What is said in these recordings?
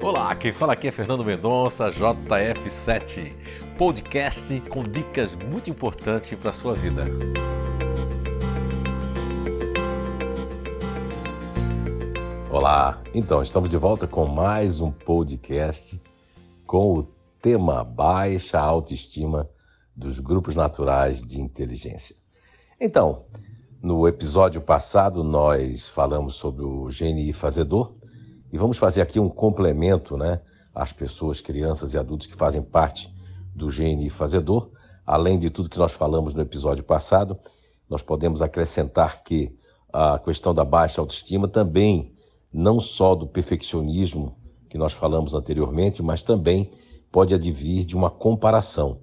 Olá, quem fala aqui é Fernando Mendonça, JF7, podcast com dicas muito importantes para a sua vida. Olá, então estamos de volta com mais um podcast com o tema Baixa Autoestima dos Grupos Naturais de Inteligência. Então, no episódio passado nós falamos sobre o GNI Fazedor e vamos fazer aqui um complemento né, às pessoas, crianças e adultos que fazem parte do GNI Fazedor. Além de tudo que nós falamos no episódio passado, nós podemos acrescentar que a questão da baixa autoestima também, não só do perfeccionismo que nós falamos anteriormente, mas também pode advir de uma comparação.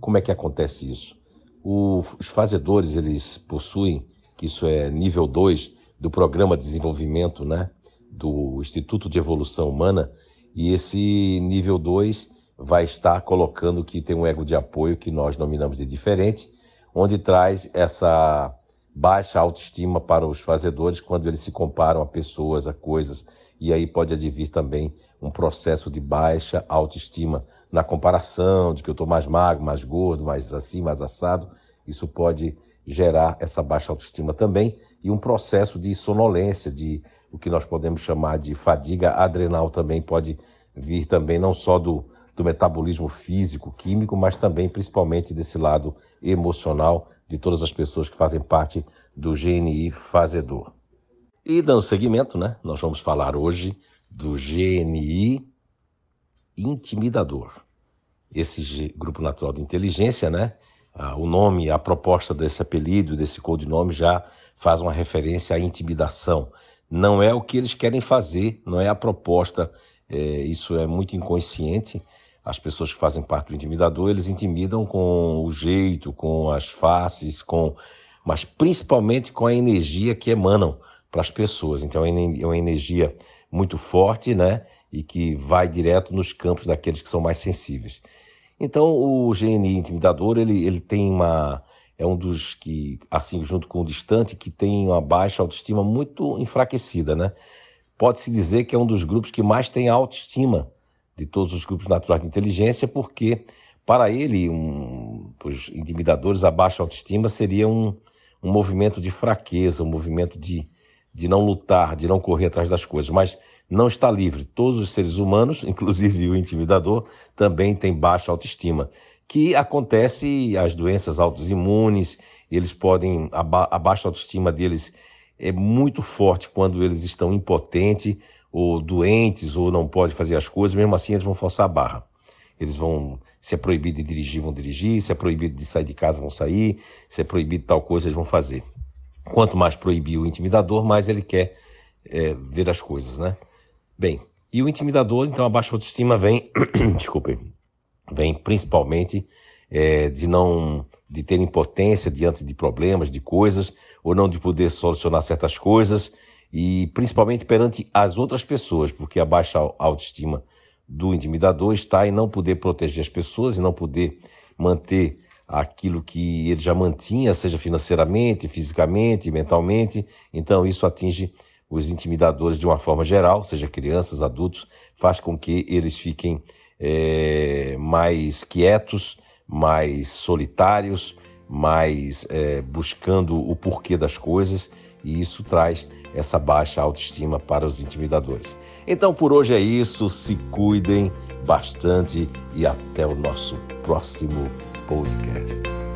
Como é que acontece isso? O, os fazedores, eles possuem, que isso é nível 2 do Programa de Desenvolvimento né, do Instituto de Evolução Humana, e esse nível 2 vai estar colocando que tem um ego de apoio que nós nominamos de diferente, onde traz essa baixa autoestima para os fazedores quando eles se comparam a pessoas, a coisas, e aí pode advir também um processo de baixa autoestima na comparação, de que eu estou mais magro, mais gordo, mais assim, mais assado. Isso pode gerar essa baixa autoestima também e um processo de sonolência, de o que nós podemos chamar de fadiga adrenal também pode vir também não só do, do metabolismo físico, químico, mas também principalmente desse lado emocional de todas as pessoas que fazem parte do GNI fazedor. E dando seguimento, né, nós vamos falar hoje do GNI intimidador. Esse grupo natural de inteligência, né, ah, o nome, a proposta desse apelido, desse codinome já faz uma referência à intimidação, não é o que eles querem fazer, não é a proposta. É, isso é muito inconsciente. As pessoas que fazem parte do intimidador, eles intimidam com o jeito, com as faces, com, mas principalmente com a energia que emanam para as pessoas. Então é uma energia muito forte, né? E que vai direto nos campos daqueles que são mais sensíveis. Então o GNI intimidador ele, ele tem uma é um dos que, assim, junto com o distante, que tem uma baixa autoestima muito enfraquecida, né? Pode-se dizer que é um dos grupos que mais tem autoestima de todos os grupos naturais de inteligência, porque para ele, um, os intimidadores, a baixa autoestima seria um, um movimento de fraqueza, um movimento de, de não lutar, de não correr atrás das coisas, mas não está livre. Todos os seres humanos, inclusive o intimidador, também tem baixa autoestima que acontece as doenças autoimunes, eles podem, a, ba a baixa autoestima deles é muito forte quando eles estão impotentes ou doentes ou não podem fazer as coisas, mesmo assim eles vão forçar a barra. Eles vão, se é proibido de dirigir, vão dirigir, se é proibido de sair de casa, vão sair, se é proibido tal coisa, eles vão fazer. Quanto mais proibir o intimidador, mais ele quer é, ver as coisas, né? Bem, e o intimidador, então a baixa autoestima vem, desculpem, vem principalmente é, de não de ter impotência diante de problemas, de coisas, ou não de poder solucionar certas coisas, e principalmente perante as outras pessoas, porque a baixa autoestima do intimidador está em não poder proteger as pessoas e não poder manter aquilo que ele já mantinha, seja financeiramente, fisicamente, mentalmente. Então, isso atinge os intimidadores de uma forma geral, seja crianças, adultos, faz com que eles fiquem é, mais quietos, mais solitários, mais é, buscando o porquê das coisas, e isso traz essa baixa autoestima para os intimidadores. Então por hoje é isso, se cuidem bastante e até o nosso próximo podcast.